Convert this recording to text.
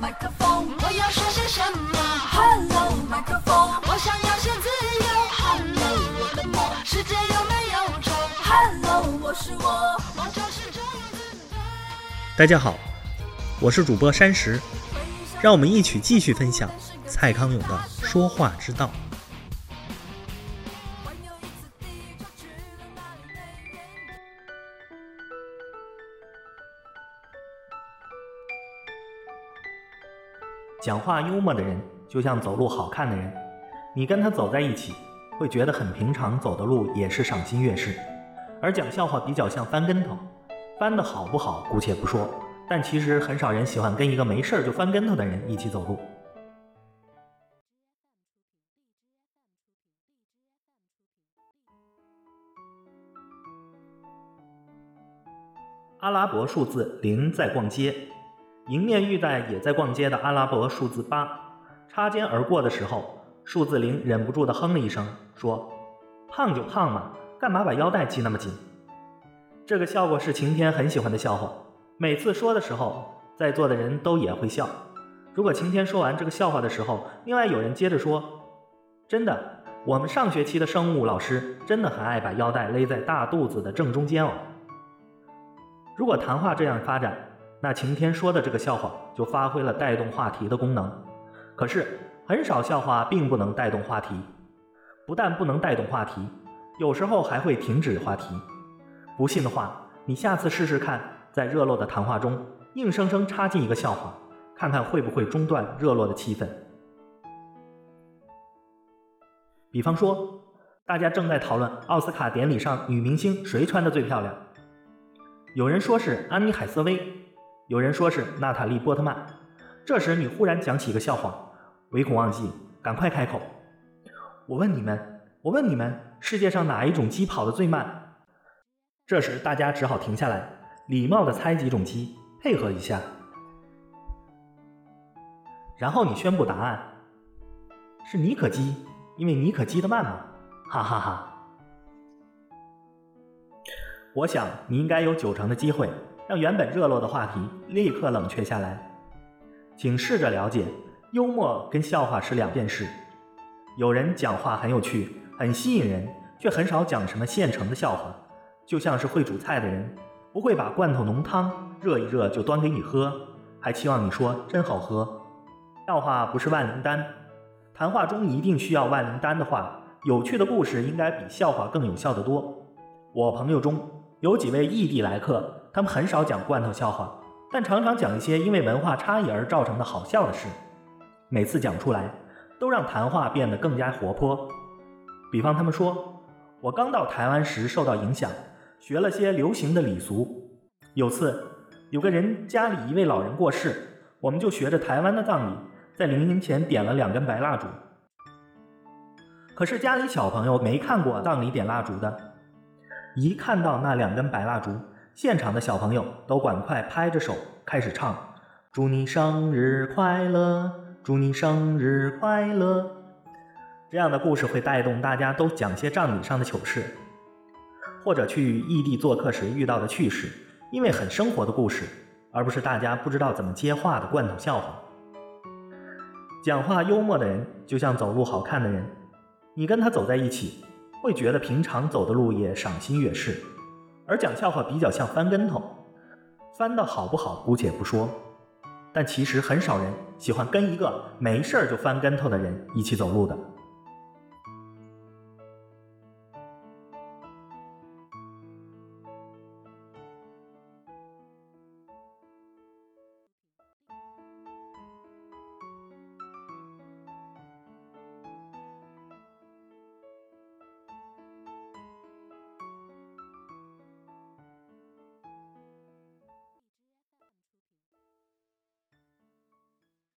麦克风，我要说些什么？Hello，麦克风，我想要些自由。Hello，我的梦，世界有没有虫？Hello，我是我，梦就是这样子。大家好，我是主播山石，让我们一起继续分享蔡康永的说话之道。讲话幽默的人，就像走路好看的人，你跟他走在一起，会觉得很平常，走的路也是赏心悦事。而讲笑话比较像翻跟头，翻的好不好姑且不说，但其实很少人喜欢跟一个没事就翻跟头的人一起走路。阿拉伯数字零在逛街，迎面遇在也在逛街的阿拉伯数字八，擦肩而过的时候，数字零忍不住的哼了一声，说：“胖就胖嘛，干嘛把腰带系那么紧？”这个笑话是晴天很喜欢的笑话，每次说的时候，在座的人都也会笑。如果晴天说完这个笑话的时候，另外有人接着说：“真的，我们上学期的生物老师真的很爱把腰带勒在大肚子的正中间哦。”如果谈话这样发展，那晴天说的这个笑话就发挥了带动话题的功能。可是很少笑话并不能带动话题，不但不能带动话题，有时候还会停止话题。不信的话，你下次试试看，在热络的谈话中硬生生插进一个笑话，看看会不会中断热络的气氛。比方说，大家正在讨论奥斯卡典礼上女明星谁穿的最漂亮。有人说是安妮海瑟薇，有人说是娜塔莉波特曼。这时你忽然讲起一个笑话，唯恐忘记，赶快开口。我问你们，我问你们，世界上哪一种鸡跑得最慢？这时大家只好停下来，礼貌地猜几种鸡，配合一下。然后你宣布答案，是尼可基，因为尼可基得慢嘛，哈哈哈。我想你应该有九成的机会让原本热络的话题立刻冷却下来。请试着了解，幽默跟笑话是两件事。有人讲话很有趣，很吸引人，却很少讲什么现成的笑话，就像是会煮菜的人，不会把罐头浓汤热一热就端给你喝，还期望你说真好喝。笑话不是万灵丹，谈话中一定需要万灵丹的话，有趣的故事应该比笑话更有效得多。我朋友中有几位异地来客，他们很少讲罐头笑话，但常常讲一些因为文化差异而造成的好笑的事。每次讲出来，都让谈话变得更加活泼。比方他们说，我刚到台湾时受到影响，学了些流行的礼俗。有次有个人家里一位老人过世，我们就学着台湾的葬礼，在灵柩前点了两根白蜡烛。可是家里小朋友没看过葬礼点蜡烛的。一看到那两根白蜡烛，现场的小朋友都赶快拍着手开始唱：“祝你生日快乐，祝你生日快乐。”这样的故事会带动大家都讲些葬礼上的糗事，或者去异地做客时遇到的趣事，因为很生活的故事，而不是大家不知道怎么接话的罐头笑话。讲话幽默的人就像走路好看的人，你跟他走在一起。会觉得平常走的路也赏心悦事，而讲笑话比较像翻跟头，翻的好不好姑且不说，但其实很少人喜欢跟一个没事儿就翻跟头的人一起走路的。